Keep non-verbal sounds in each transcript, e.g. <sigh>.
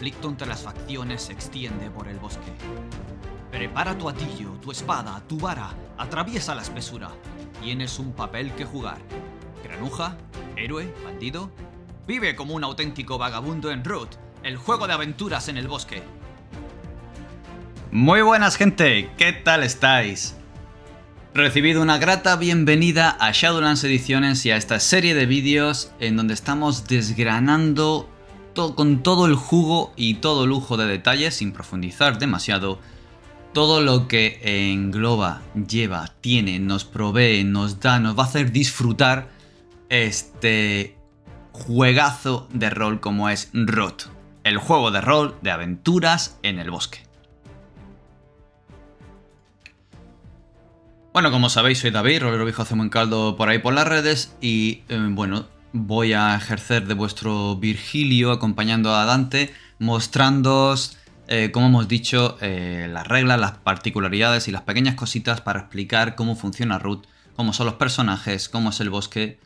conflicto entre las facciones se extiende por el bosque. Prepara tu atillo, tu espada, tu vara, atraviesa la espesura. Tienes un papel que jugar. Granuja, héroe, bandido. Vive como un auténtico vagabundo en Root, el juego de aventuras en el bosque. Muy buenas gente, ¿qué tal estáis? Recibido una grata bienvenida a Shadowlands Ediciones y a esta serie de vídeos en donde estamos desgranando con todo el jugo y todo lujo de detalles, sin profundizar demasiado, todo lo que engloba, lleva, tiene, nos provee, nos da, nos va a hacer disfrutar este juegazo de rol como es Rot, el juego de rol de aventuras en el bosque. Bueno, como sabéis, soy David, Rolero Viejo hace buen caldo por ahí por las redes y eh, bueno, voy a ejercer de vuestro Virgilio acompañando a Dante, mostrándoos, eh, como hemos dicho, eh, las reglas, las particularidades y las pequeñas cositas para explicar cómo funciona Ruth, cómo son los personajes, cómo es el bosque.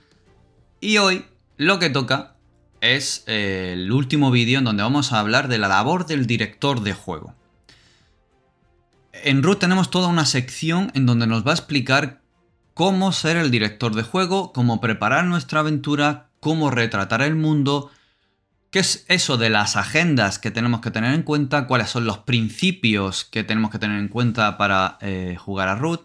Y hoy lo que toca es eh, el último vídeo en donde vamos a hablar de la labor del director de juego. En Root tenemos toda una sección en donde nos va a explicar cómo ser el director de juego, cómo preparar nuestra aventura, cómo retratar el mundo, qué es eso de las agendas que tenemos que tener en cuenta, cuáles son los principios que tenemos que tener en cuenta para eh, jugar a Root,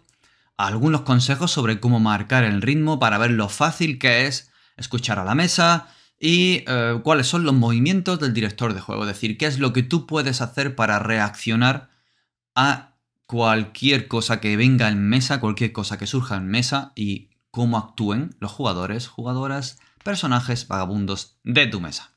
algunos consejos sobre cómo marcar el ritmo para ver lo fácil que es escuchar a la mesa y eh, cuáles son los movimientos del director de juego, es decir, qué es lo que tú puedes hacer para reaccionar a cualquier cosa que venga en mesa, cualquier cosa que surja en mesa y cómo actúen los jugadores, jugadoras, personajes, vagabundos de tu mesa.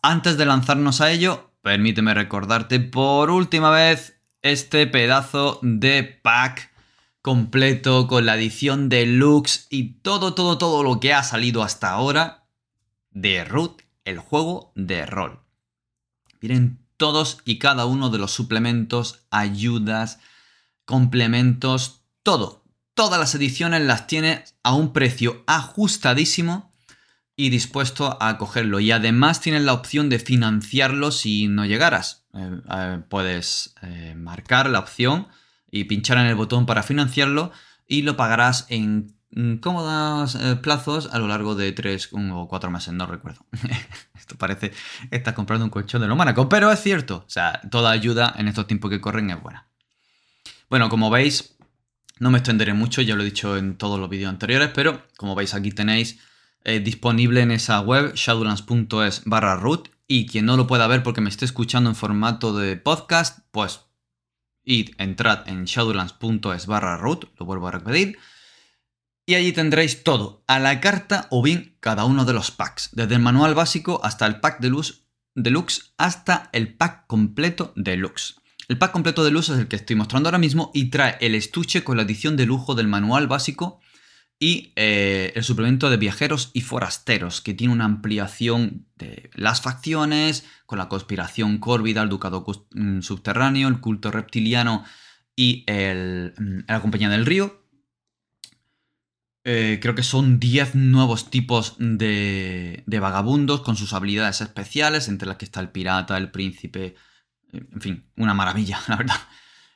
Antes de lanzarnos a ello, permíteme recordarte por última vez este pedazo de pack completo con la edición deluxe y todo, todo, todo lo que ha salido hasta ahora de Root, el juego de rol. Miren todos y cada uno de los suplementos, ayudas, complementos, todo. Todas las ediciones las tiene a un precio ajustadísimo y dispuesto a cogerlo. Y además tienes la opción de financiarlo si no llegaras. Eh, eh, puedes eh, marcar la opción y pinchar en el botón para financiarlo y lo pagarás en cómodos plazos a lo largo de 3 o 4 meses, no recuerdo. <laughs> Esto parece que estás comprando un colchón de lo Mónaco, pero es cierto. O sea, toda ayuda en estos tiempos que corren es buena. Bueno, como veis, no me extenderé mucho, ya lo he dicho en todos los vídeos anteriores, pero como veis aquí tenéis eh, disponible en esa web shadowlands.es barra root y quien no lo pueda ver porque me esté escuchando en formato de podcast, pues id, entrad en shadowlands.es barra root, lo vuelvo a repetir, y allí tendréis todo, a la carta o bien cada uno de los packs, desde el manual básico hasta el pack de luz deluxe hasta el pack completo deluxe. El pack completo de luz es el que estoy mostrando ahora mismo y trae el estuche con la edición de lujo del manual básico y eh, el suplemento de viajeros y forasteros, que tiene una ampliación de las facciones, con la conspiración córvida, el ducado mm, subterráneo, el culto reptiliano y el, mm, la compañía del río, eh, creo que son 10 nuevos tipos de, vagabundos con sus habilidades especiales, entre las que está el pirata, el príncipe, eh, en fin, una maravilla, <laughs> la verdad.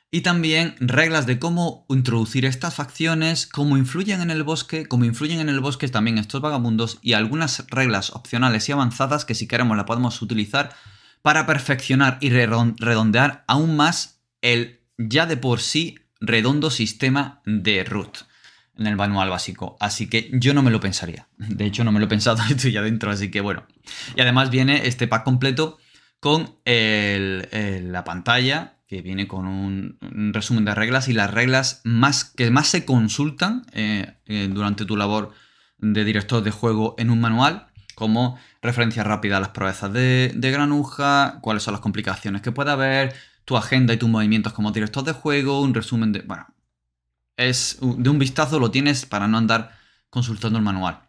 Y también reglas de cómo introducir estas facciones, cómo influyen en el bosque, cómo influyen en el bosque también estos vagabundos y algunas reglas opcionales y avanzadas que si queremos la podemos utilizar para perfeccionar y redondear aún más el ya de por sí redondo sistema de root en el manual básico. Así que yo no me lo pensaría. De hecho, no me lo he pensado, <laughs> estoy ya dentro, así que bueno. Y además viene este pack completo con la pantalla que viene con un, resumen de reglas y las reglas más, que más se consultan eh, eh, durante tu labor de director de juego en un manual, como referencia rápida a las proezas de, de granuja, cuáles son las complicaciones que puede haber, tu agenda y tus movimientos como director de juego, un resumen de... Bueno, es de un vistazo lo tienes para no andar consultando el manual.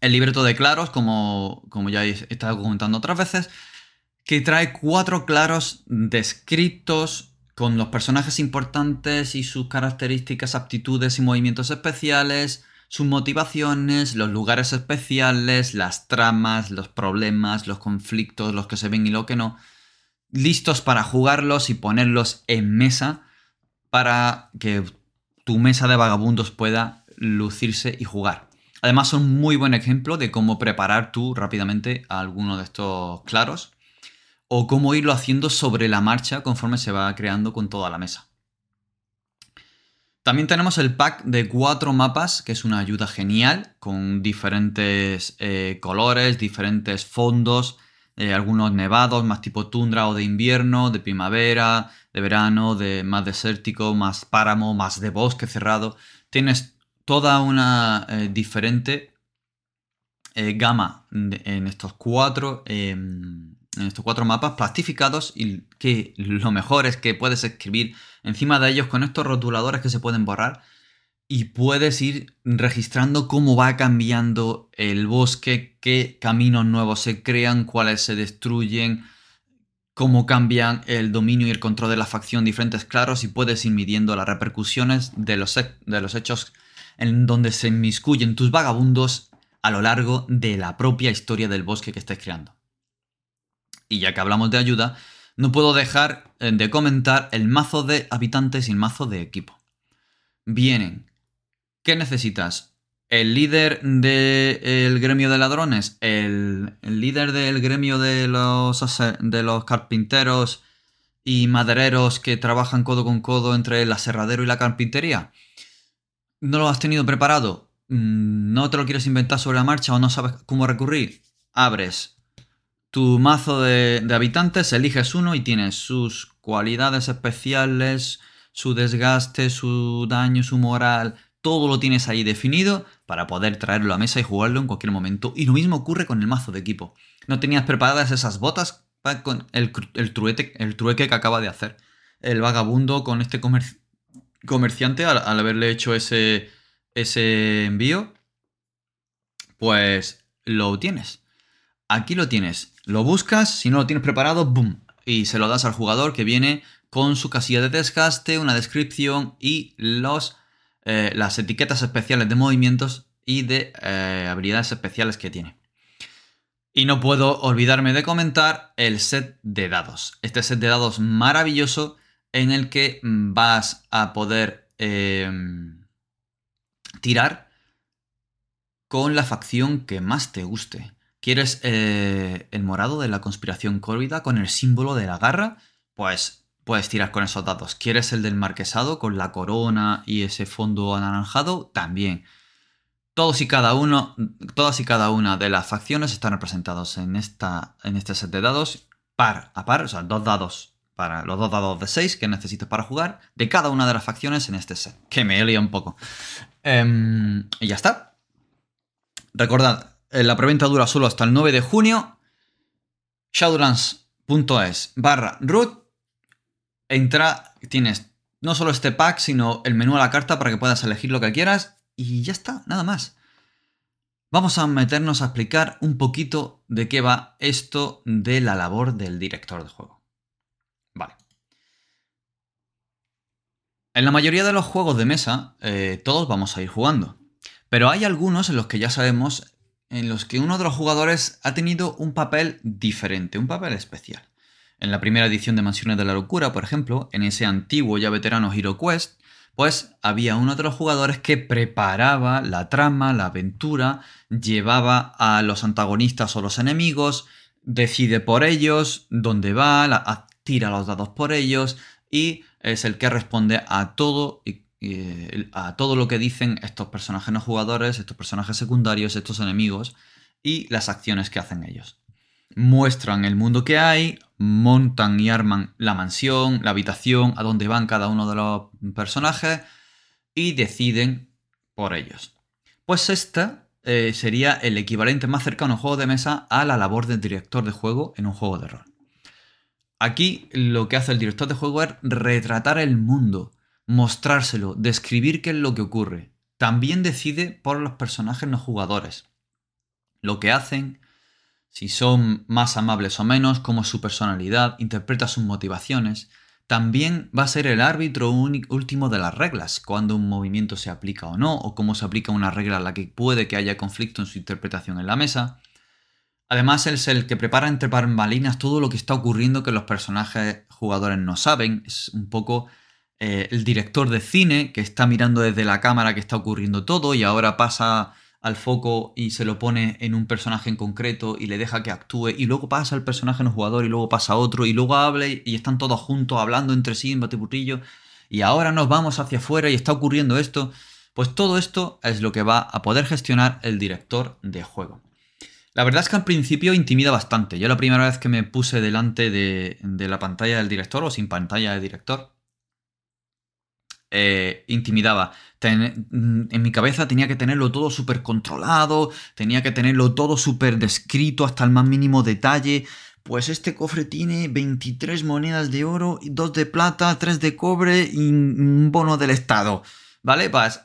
El libreto de claros, como, como ya he estado comentando otras veces, que trae cuatro claros descritos con los personajes importantes y sus características, aptitudes y movimientos especiales, sus motivaciones, los lugares especiales, las tramas, los problemas, los conflictos, los que se ven y lo que no, listos para jugarlos y ponerlos en mesa para que tu mesa de vagabundos pueda lucirse y jugar. Además son muy buen ejemplo de cómo preparar tú rápidamente alguno de estos claros o cómo irlo haciendo sobre la marcha conforme se va creando con toda la mesa. También tenemos el pack de cuatro mapas, que es una ayuda genial, con diferentes eh, colores, diferentes fondos, eh, algunos nevados, más tipo tundra o de invierno, de primavera, de verano, de más desértico, más páramo, más de bosque cerrado. Tienes toda una eh, diferente gama en estos cuatro em, en estos cuatro mapas plastificados y que lo mejor es que puedes escribir encima de ellos con estos rotuladores que se pueden borrar y puedes ir registrando cómo va cambiando el bosque, qué caminos nuevos se crean, cuáles se destruyen, cómo cambian el dominio y el control de la facción diferentes claros y puedes ir midiendo las repercusiones de los, de los hechos en donde se inmiscuyen tus vagabundos a lo largo de la propia historia del bosque que estés creando. Y ya que hablamos de ayuda, no puedo dejar eh, de comentar el mazo de habitantes y el mazo de equipo. Vienen. ¿Qué necesitas? El líder del gremio de ladrones, el, líder del gremio de los, de los carpinteros y madereros que trabajan codo con codo entre el aserradero y la carpintería. ¿No lo has tenido preparado? Mm, ¿No te lo quieres inventar sobre la marcha o no sabes cómo recurrir? Abres tu mazo de, habitantes, eliges uno y tienes sus cualidades especiales, su desgaste, su daño, su moral, todo lo tienes ahí definido para poder traerlo a mesa y jugarlo en cualquier momento. Y lo mismo ocurre con el mazo de equipo. No tenías preparadas esas botas con el, el, el trueque que acaba de hacer el vagabundo con este comerciante al, al, haberle hecho ese, ese envío. Pues lo tienes. Aquí lo tienes. Lo buscas, si no lo tienes preparado, ¡boom! Y se lo das al jugador que viene con su casilla de desgaste, una descripción y los, eh, las etiquetas especiales de movimientos y de eh, habilidades especiales que tiene. Y no puedo olvidarme de comentar el set de dados. Este set de dados maravilloso en el que vas a poder em, tirar con la facción que más te guste. ¿Quieres eh, el morado de la conspiración córvida con el símbolo de la garra? Pues puedes tirar con esos dados. ¿Quieres el del marquesado con la corona y ese fondo anaranjado? También. Todos y cada uno, todas y cada una de las facciones están representados en, esta, en este set de dados par a par, o sea, dos dados para los dos dados de 6 que necesites para jugar de cada una de las facciones en este set. Que me he un poco. Em, y ya está. Recordad, eh, la preventa dura solo hasta el 9 de junio. Shadowlands.es barra root. Entra, tienes no solo este pack, sino el menú a la carta para que puedas elegir lo que quieras. Y ya está, nada más. Vamos a meternos a explicar un poquito de qué va esto de la labor del director de juego. Vale. En la mayoría de los juegos de mesa, eh, todos vamos a ir jugando. Pero hay algunos en los que ya sabemos en los que uno de los jugadores ha tenido un papel diferente, un papel especial. En la primera edición de Mansiones de la Locura, por ejemplo, en ese antiguo ya veterano Hero Quest, pues había uno de los jugadores que preparaba la trama, la aventura, llevaba a los antagonistas o los enemigos, decide por ellos dónde va, tira los dados por ellos y es el que responde a todo a todo lo que dicen estos personajes no jugadores, estos personajes secundarios, estos enemigos y las acciones que hacen ellos. Muestran el mundo que hay, montan y arman la mansión, la habitación, a dónde van cada uno de los personajes y deciden por ellos. Pues esta eh, sería el equivalente más cercano a un juego de mesa a la labor del director de juego en un juego de rol. Aquí lo que hace el director de juego es retratar el mundo, mostrárselo, describir qué es lo que ocurre. También decide por los personajes no jugadores. Lo que hacen, si son más amables o menos, cómo es su personalidad, interpreta sus motivaciones, también va a ser el árbitro último de las reglas, cuando un movimiento se aplica o no, o cómo se aplica una regla a la que puede que haya conflicto en su interpretación en la mesa. Además, es el que prepara entre bambalinas todo lo que está ocurriendo que los personajes jugadores no saben. Es un poco eh, el director de cine que está mirando desde la cámara que está ocurriendo todo y ahora pasa al foco y se lo pone en un personaje en concreto y le deja que actúe y luego pasa el personaje en un jugador y luego pasa otro y luego habla y están todos juntos hablando entre sí en batiburrillo y ahora nos vamos hacia afuera y está ocurriendo esto. Pues todo esto es lo que va a poder gestionar el director de juego. La verdad es que al principio intimida bastante. Yo la primera vez que me puse delante de, la pantalla del director o sin pantalla del director, eh, intimidaba. en mi cabeza tenía que tenerlo todo súper controlado, tenía que tenerlo todo súper descrito hasta el más mínimo detalle. Pues este cofre tiene 23 monedas de oro, 2 de plata, 3 de cobre y un bono del Estado. ¿Vale? Pues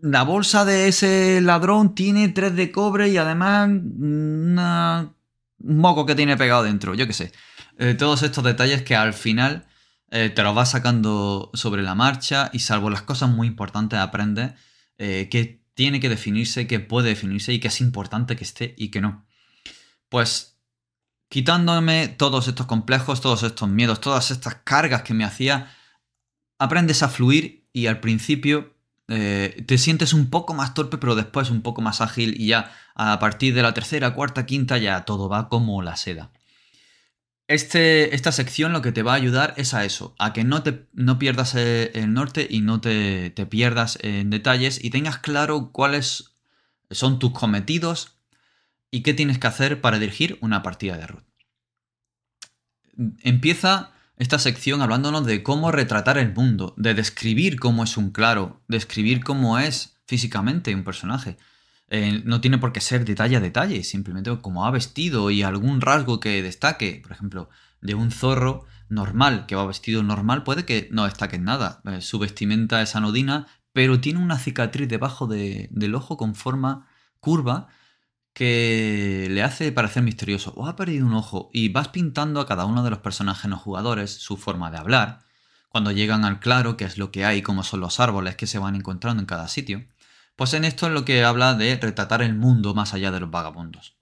la bolsa de ese ladrón tiene 3 de cobre y además un moco que tiene pegado dentro, yo qué sé. Eh, todos estos detalles que al final eh, te los vas sacando sobre la marcha y salvo las cosas muy importantes aprendes eh, que tiene que definirse, que puede definirse y que es importante que esté y que no. Pues quitándome todos estos complejos, todos estos miedos, todas estas cargas que me hacía, aprendes a fluir y al principio eh, te sientes un poco más torpe, pero después un poco más ágil y ya a partir de la tercera, cuarta, quinta ya todo va como la seda. Este, esta sección lo que te va a ayudar es a eso, a que no, te, no pierdas eh, el norte y no te, te pierdas en detalles y tengas claro cuáles son tus cometidos y qué tienes que hacer para dirigir una partida de root. Empieza esta sección hablándonos de cómo retratar el mundo, de describir cómo es un claro, describir cómo es físicamente un personaje. Eh, no tiene por qué ser detalle a detalle, simplemente cómo ha vestido y algún rasgo que destaque. Por ejemplo, de un zorro normal que va vestido normal puede que no destaque en nada. Eh, su vestimenta es anodina, pero tiene una cicatriz debajo del ojo con forma curva que le hace parecer misterioso o ha perdido un ojo y vas pintando a cada uno de los personajes no jugadores su forma de hablar, cuando llegan al claro, qué es lo que hay, cómo son los árboles que se van encontrando en cada sitio, pues en esto es lo que habla de retratar el mundo más allá de los vagabundos.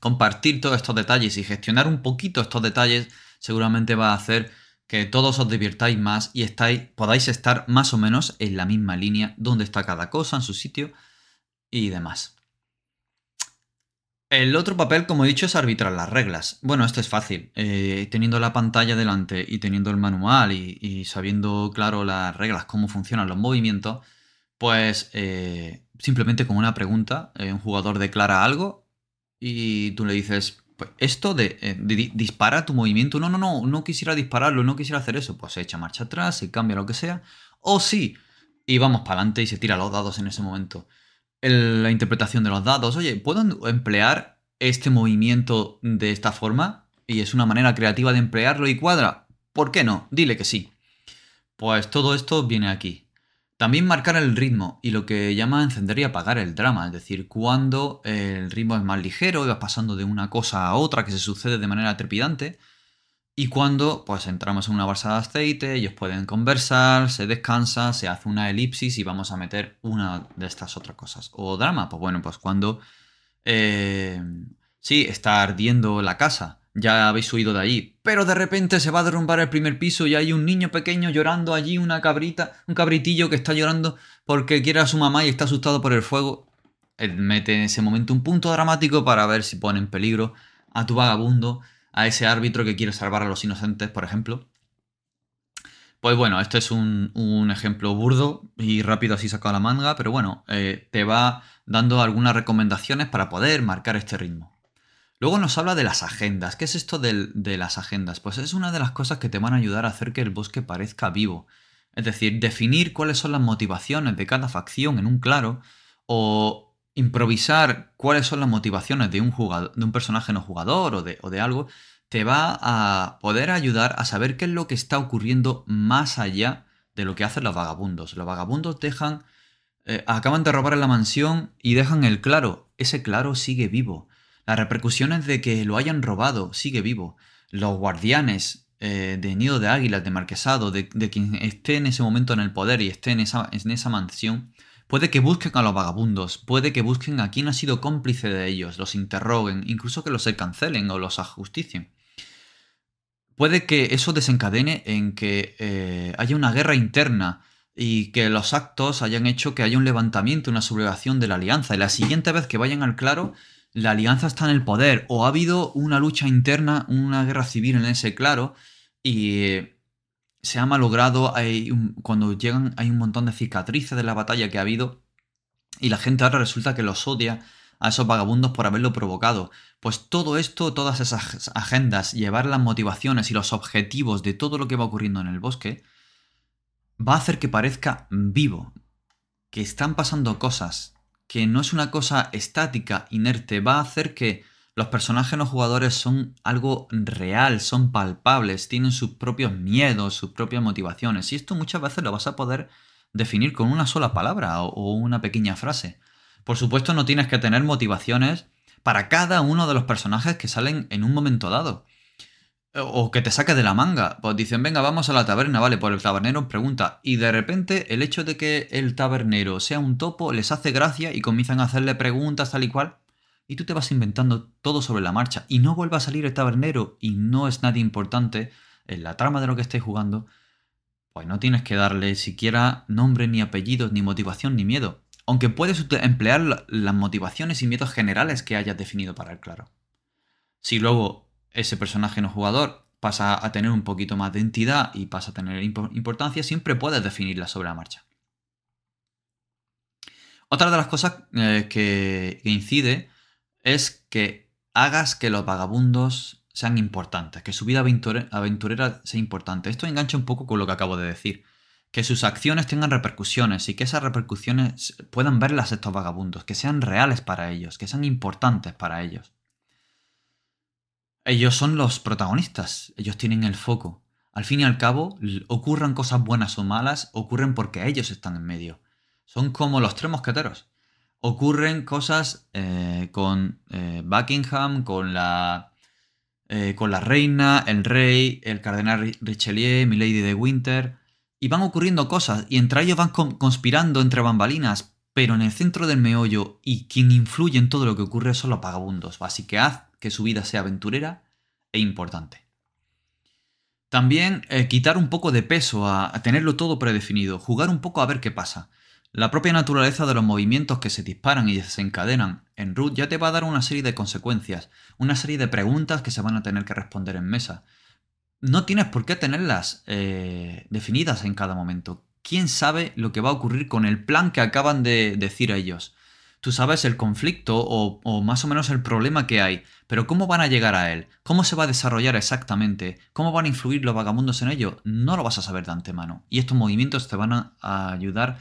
Compartir todos estos detalles y gestionar un poquito estos detalles seguramente va a hacer que todos os divirtáis más y estáis, podáis estar más o menos en la misma línea donde está cada cosa en su sitio y demás. El otro papel, como he dicho, es arbitrar las reglas. Bueno, esto es fácil. Eh, teniendo la pantalla delante y teniendo el manual y, sabiendo, claro, las reglas, cómo funcionan los movimientos, pues eh, simplemente con una pregunta, eh, un jugador declara algo y tú le dices, pues esto de, dispara tu movimiento. No, no, no, no quisiera dispararlo, no quisiera hacer eso. Pues se echa marcha atrás, se cambia lo que sea. O sí, y vamos para adelante y se tira los dados en ese momento la interpretación de los dados. Oye, ¿puedo emplear este movimiento de esta forma? Y es una manera creativa de emplearlo y cuadra. ¿Por qué no? Dile que sí. Pues todo esto viene aquí. También marcar el ritmo y lo que llama encender y apagar el drama, es decir, cuando el ritmo es más ligero y vas pasando de una cosa a otra que se sucede de manera trepidante, y cuando pues entramos en una balsa de aceite, ellos pueden conversar, se descansa, se hace una elipsis y vamos a meter una de estas otras cosas. O drama, pues bueno, pues cuando eh, sí, está ardiendo la casa, ya habéis huido de allí, pero de repente se va a derrumbar el primer piso y hay un niño pequeño llorando allí, una cabrita, un cabritillo que está llorando porque quiere a su mamá y está asustado por el fuego. Él mete en ese momento un punto dramático para ver si pone en peligro a tu vagabundo a ese árbitro que quiere salvar a los inocentes, por ejemplo. Pues bueno, este es un, ejemplo burdo y rápido así sacado la manga, pero bueno, eh, te va dando algunas recomendaciones para poder marcar este ritmo. Luego nos habla de las agendas. ¿Qué es esto de, las agendas? Pues es una de las cosas que te van a ayudar a hacer que el bosque parezca vivo. Es decir, definir cuáles son las motivaciones de cada facción en un claro o improvisar cuáles son las motivaciones de un, jugador, de un personaje no jugador o de, o de algo, te va a poder ayudar a saber qué es lo que está ocurriendo más allá de lo que hacen los vagabundos. Los vagabundos dejan, eh, acaban de robar en la mansión y dejan el claro. Ese claro sigue vivo. Las repercusiones de que lo hayan robado sigue vivo. Los guardianes eh, de nido de águilas, de marquesado, de, quien esté en ese momento en el poder y esté en esa, mansión, puede que busquen a los vagabundos, puede que busquen a quien ha sido cómplice de ellos, los interroguen, incluso que los cancelen o los ajusticien. Puede que eso desencadene en que eh, haya una guerra interna y que los actos hayan hecho que haya un levantamiento, una sublevación de la alianza. Y la siguiente vez que vayan al claro, la alianza está en el poder o ha habido una lucha interna, una guerra civil en ese claro y se ha malogrado, hay cuando llegan hay un montón de cicatrices de la batalla que ha habido y la gente ahora resulta que los odia a esos vagabundos por haberlo provocado. Pues todo esto, todas esas agendas, llevar las motivaciones y los objetivos de todo lo que va ocurriendo en el bosque, va a hacer que parezca vivo, que están pasando cosas, que no es una cosa estática, inerte, va a hacer que los personajes no jugadores son algo real, son palpables, tienen sus propios miedos, sus propias motivaciones. Y esto muchas veces lo vas a poder definir con una sola palabra o una pequeña frase. Por supuesto no tienes que tener motivaciones para cada uno de los personajes que salen en un momento dado o que te saque de la manga. Pues dicen, venga, vamos a la taberna, vale, pues el tabernero pregunta. Y de repente el hecho de que el tabernero sea un topo les hace gracia y comienzan a hacerle preguntas tal y cual. Y tú te vas inventando todo sobre la marcha. Y no vuelve a salir el tabernero y no es nadie importante en la trama de lo que estés jugando. Pues no tienes que darle siquiera nombre, ni apellidos, ni motivación, ni miedo. Aunque puedes emplear las motivaciones y miedos generales que hayas definido para el claro. Si luego ese personaje no jugador pasa a tener un poquito más de entidad y pasa a tener importancia, siempre puedes definirla sobre la marcha. Otra de las cosas eh, que, incide es que hagas que los vagabundos sean importantes, que su vida aventurera sea importante. Esto engancha un poco con lo que acabo de decir. Que sus acciones tengan repercusiones y que esas repercusiones puedan verlas estos vagabundos, que sean reales para ellos, que sean importantes para ellos. Ellos son los protagonistas, ellos tienen el foco. Al fin y al cabo, ocurran cosas buenas o malas, ocurren porque ellos están en medio. Son como los tres mosqueteros. Ocurren cosas eh, con eh, Buckingham, con la, eh, con la reina, el rey, el cardenal Richelieu, Milady de Winter. Y van ocurriendo cosas, y entre ellos van conspirando entre bambalinas, pero en el centro del meollo y quien influye en todo lo que ocurre son los vagabundos. Así que haz que su vida sea aventurera e importante. También eh, quitar un poco de peso a, tenerlo todo predefinido, jugar un poco a ver qué pasa. La propia naturaleza de los movimientos que se disparan y desencadenan en root ya te va a dar una serie de consecuencias, una serie de preguntas que se van a tener que responder en mesa. No tienes por qué tenerlas eh, definidas en cada momento. ¿Quién sabe lo que va a ocurrir con el plan que acaban de decir ellos? Tú sabes el conflicto o, más o menos el problema que hay, pero ¿cómo van a llegar a él? ¿Cómo se va a desarrollar exactamente? ¿Cómo van a influir los vagabundos en ello? No lo vas a saber de antemano. Y estos movimientos te van a, ayudar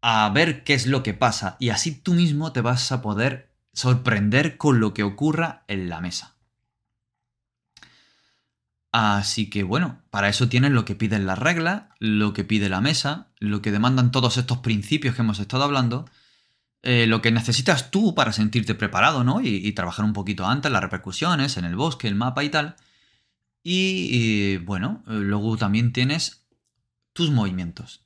a ver qué es lo que pasa y así tú mismo te vas a poder sorprender con lo que ocurra en la mesa. Así que bueno, para eso tienes lo que piden las reglas, lo que pide la mesa, lo que demandan todos estos principios que hemos estado hablando, eh, lo que necesitas tú para sentirte preparado, ¿no? Y, trabajar un poquito antes, las repercusiones, en el bosque, el mapa y tal. Y, bueno, eh, luego también tienes tus movimientos.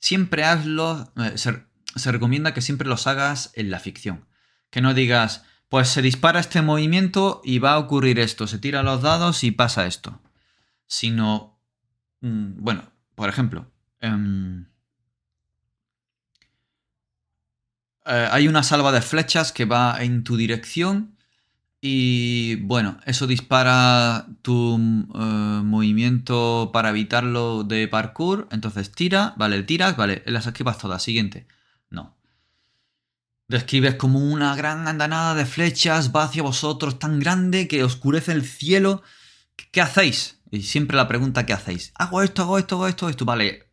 Siempre hazlo, eh, se, recomienda que siempre los hagas en la ficción. Que no digas, pues se dispara este movimiento y va a ocurrir esto, se tiran los dados y pasa esto. Sino, mm, bueno, por ejemplo, em, Eh, hay una salva de flechas que va en tu dirección y bueno, eso dispara tu eh, movimiento para evitarlo de parkour. Entonces tira, vale, tiras, vale, las esquivas todas. Siguiente. No. Describes como una gran andanada de flechas, va hacia vosotros tan grande que oscurece el cielo. ¿Qué hacéis? Y siempre la pregunta, ¿qué hacéis? Hago esto, hago esto, hago esto, esto. Vale.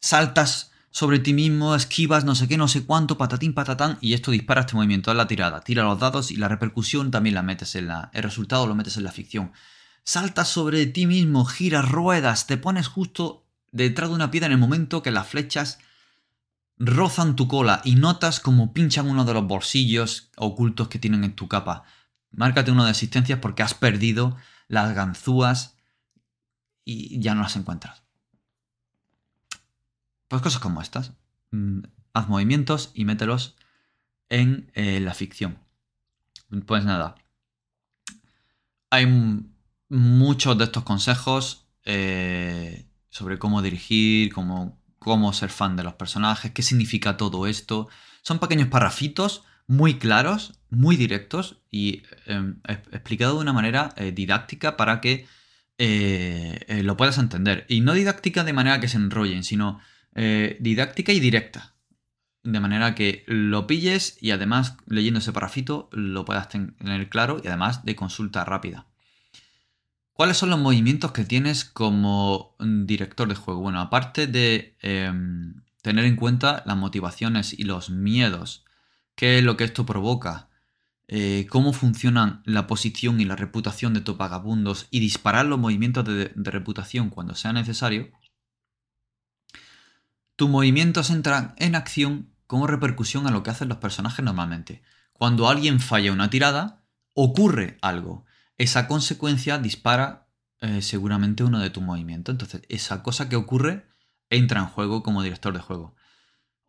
Saltas sobre ti mismo, esquivas, no sé qué, no sé cuánto, patatín, patatán, y esto dispara este movimiento, a la tirada, tira los dados y la repercusión también la metes en la... el resultado lo metes en la ficción. Saltas sobre ti mismo, giras, ruedas, te pones justo detrás de una piedra en el momento que las flechas rozan tu cola y notas como pinchan uno de los bolsillos ocultos que tienen en tu capa. Márcate uno de asistencias porque has perdido las ganzúas y ya no las encuentras. Pues cosas como estas. Mm, haz movimientos y mételos en eh, la ficción. Pues nada. Hay muchos de estos consejos eh, sobre cómo dirigir, cómo, cómo ser fan de los personajes, qué significa todo esto. Son pequeños parrafitos muy claros, muy directos y em, explicado de una manera eh, didáctica para que lo puedas entender. Y no didáctica de manera que se enrollen, sino didáctica y directa de manera que lo pilles y además leyendo ese parrafito lo puedas tener claro y además de consulta rápida. ¿Cuáles son los movimientos que tienes como director de juego? Bueno, aparte de em, tener en cuenta las motivaciones y los miedos, qué es lo que esto provoca, eh, cómo funcionan la posición y la reputación de tus vagabundos y disparar los movimientos de reputación cuando sea necesario, tus movimientos entran en acción como repercusión a lo que hacen los personajes normalmente. Cuando alguien falla una tirada, ocurre algo. Esa consecuencia dispara eh, seguramente uno de tus movimientos. Entonces, esa cosa que ocurre entra en juego como director de juego.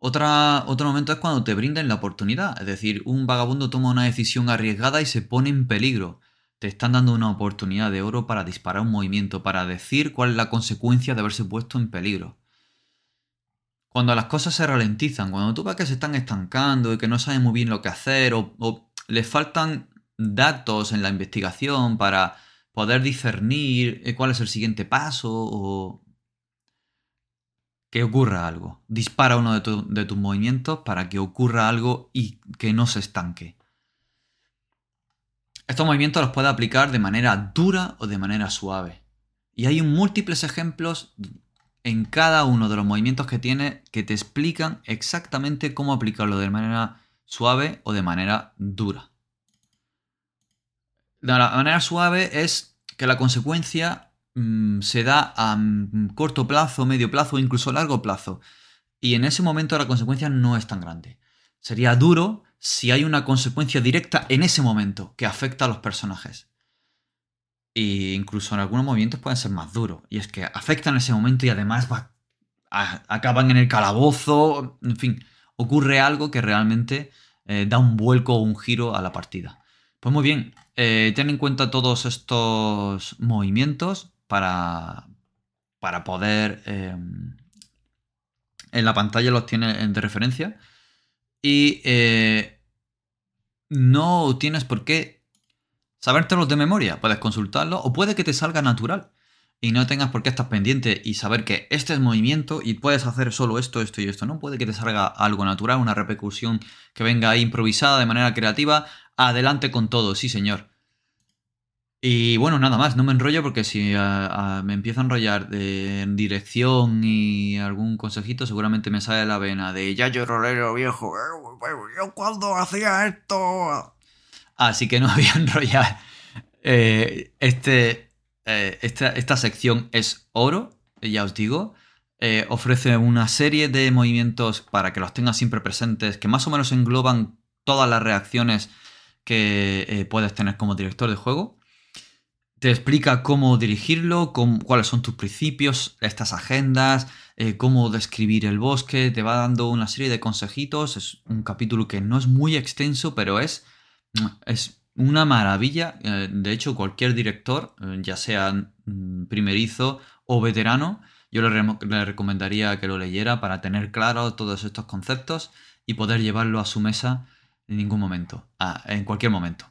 Otro momento es cuando te brindan la oportunidad. Es decir, un vagabundo toma una decisión arriesgada y se pone en peligro. Te están dando una oportunidad de oro para disparar un movimiento, para decir cuál es la consecuencia de haberse puesto en peligro. Cuando las cosas se ralentizan, cuando tú ves que se están estancando y que no saben muy bien lo que hacer o, les faltan datos en la investigación para poder discernir eh, cuál es el siguiente paso o que ocurra algo. Dispara uno de, de, tus movimientos para que ocurra algo y que no se estanque. Estos movimientos los puedes aplicar de manera dura o de manera suave. Y hay múltiples ejemplos en cada uno de los movimientos que tiene que te explican exactamente cómo aplicarlo de manera suave o de manera dura. De la manera suave es que la consecuencia mm, se da a mm, corto plazo, medio plazo incluso largo plazo. Y en ese momento la consecuencia no es tan grande. Sería duro si hay una consecuencia directa en ese momento que afecta a los personajes. E incluso en algunos movimientos pueden ser más duros. Y es que afectan ese momento y además acaban en el calabozo. En fin, ocurre algo que realmente eh, da un vuelco o un giro a la partida. Pues muy bien, eh, ten en cuenta todos estos movimientos para, para poder... Em, en la pantalla los tienes de referencia. Y eh, no tienes por qué sabértelos de memoria, puedes consultarlo o puede que te salga natural y no tengas por qué estar pendiente y saber que este es movimiento y puedes hacer solo esto, esto y esto, ¿no? Puede que te salga algo natural, una repercusión que venga improvisada de manera creativa. Adelante con todo, sí señor. Y bueno, nada más, no me enrollo porque si me empiezo a enrollar de dirección y algún consejito, seguramente me sale la vena de ya yo rolero viejo, yo cuando hacía esto. Así que no <laughs> voy a enrollar. Eh, este, eh, esta, sección es oro, ya os digo. Eh, ofrece una serie de movimientos para que los tengas siempre presentes, que más o menos engloban todas las reacciones que puedes tener como director de juego. Te explica cómo dirigirlo, cuáles son tus principios, estas agendas, cómo describir el bosque, te va dando una serie de consejitos. Es un capítulo que no es muy extenso, pero es es una maravilla. Eh, de hecho, cualquier director, eh, ya sea mm, primerizo o veterano, yo le, recomendaría que lo leyera para tener claro todos estos conceptos y poder llevarlo a su mesa en ningún momento, en cualquier momento.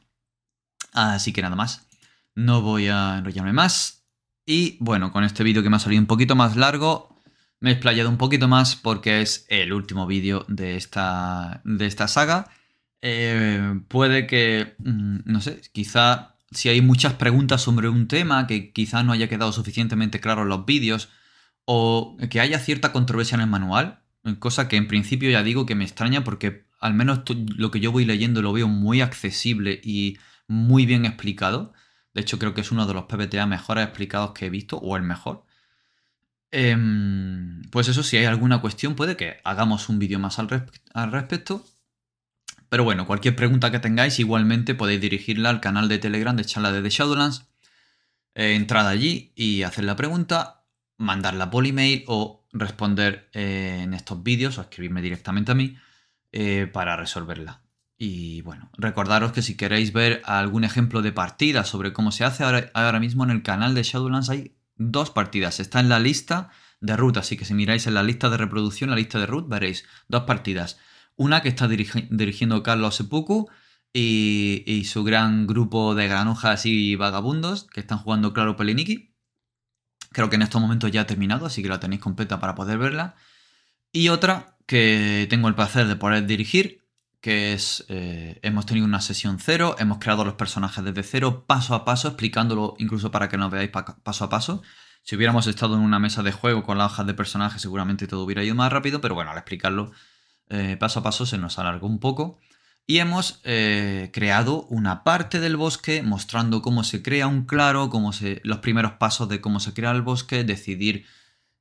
Así que nada más, no voy a enrollarme más. Y bueno, con este vídeo que me ha salido un poquito más largo, me he explayado un poquito más porque es el último vídeo de esta, de esta saga. Eh, puede que, mm, no sé, quizá si hay muchas preguntas sobre un tema que quizá no haya quedado suficientemente claro en los vídeos o que haya cierta controversia en el manual, cosa que en principio ya digo que me extraña porque al menos lo que yo voy leyendo lo veo muy accesible y muy bien explicado. De hecho creo que es uno de los PPTA mejores explicados que he visto o el mejor. Em, pues eso, si hay alguna cuestión puede que hagamos un vídeo más al respecto pero bueno, cualquier pregunta que tengáis, igualmente podéis dirigirla al canal de Telegram de charla de The Shadowlands. eh, entrar allí y hacer la pregunta, mandarla por email o responder eh, en estos vídeos o escribirme directamente a mí eh, para resolverla. Y bueno, recordaros que si queréis ver algún ejemplo de partida sobre cómo se hace, ahora, ahora mismo en el canal de Shadowlands hay dos partidas. Está en la lista de root, así que si miráis en la lista de reproducción, la lista de root, veréis dos partidas. Una que está dirigiendo Carlos Seppuku y, su gran grupo de granujas y vagabundos que están jugando Claro Peliniki. Creo que en estos momentos ya ha terminado, así que la tenéis completa para poder verla. Y otra que tengo el placer de poder dirigir, que es, eh, hemos tenido una sesión cero, hemos creado los personajes desde cero, paso a paso, explicándolo incluso para que nos veáis paso a paso. Si hubiéramos estado en una mesa de juego con las hojas de personajes, seguramente todo hubiera ido más rápido, pero bueno, al explicarlo eh, paso a paso se nos alargó un poco. Y hemos eh, creado una parte del bosque mostrando cómo se crea un claro, cómo se, los primeros pasos de cómo se crea el bosque, decidir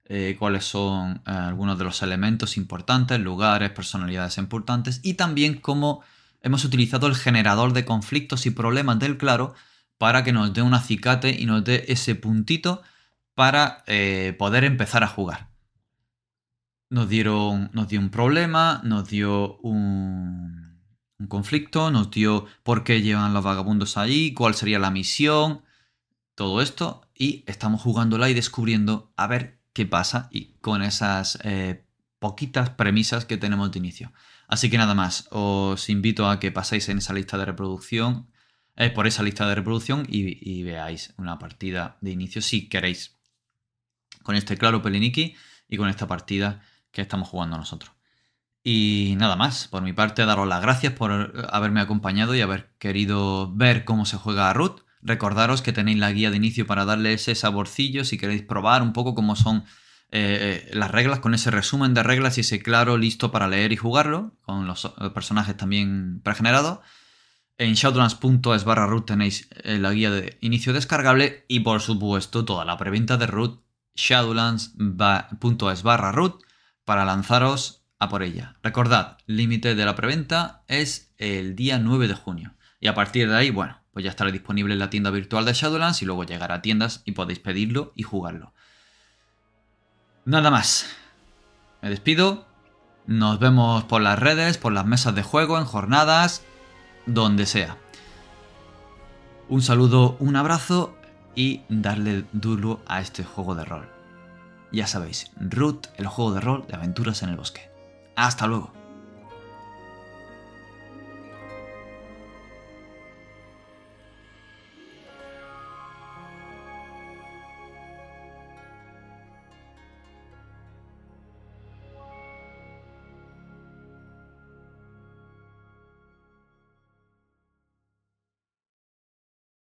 eh, cuáles son algunos de los elementos importantes, lugares, personalidades importantes y también cómo hemos utilizado el generador de conflictos y problemas del claro para que nos dé un acicate y nos dé ese puntito para poder empezar a jugar nos dieron, nos dio un problema, nos dio un, conflicto, nos dio por qué llevan los vagabundos ahí, cuál sería la misión, todo esto, y estamos jugándola y descubriendo a ver qué pasa y con esas eh, poquitas premisas que tenemos de inicio. Así que nada más, os invito a que paséis en esa lista de reproducción, eh, por esa lista de reproducción y, y, veáis una partida de inicio si queréis. Con este claro Peliniki y con esta partida estamos jugando nosotros. Y nada más, por mi parte, daros las gracias por haberme acompañado y haber querido ver cómo se juega a Root. Recordaros que tenéis la guía de inicio para darle ese saborcillo si queréis probar un poco cómo son eh, eh, las reglas, con ese resumen de reglas y ese claro listo para leer y jugarlo, con los eh, personajes también pregenerados. En shadowlands.es barra root tenéis la guía de inicio descargable y por supuesto toda la preventa de root shadowlands.es barra root para lanzaros a por ella. Recordad, límite de la preventa es el día 9 de junio. Y a partir de ahí, bueno, pues ya estará disponible en la tienda virtual de Shadowlands y luego llegará a tiendas y podéis pedirlo y jugarlo. Nada más. Me despido. Nos vemos por las redes, por las mesas de juego, en jornadas, donde sea. Un saludo, un abrazo y darle duro a este juego de rol. Ya sabéis, Root, el juego de rol de aventuras en el bosque. Hasta luego.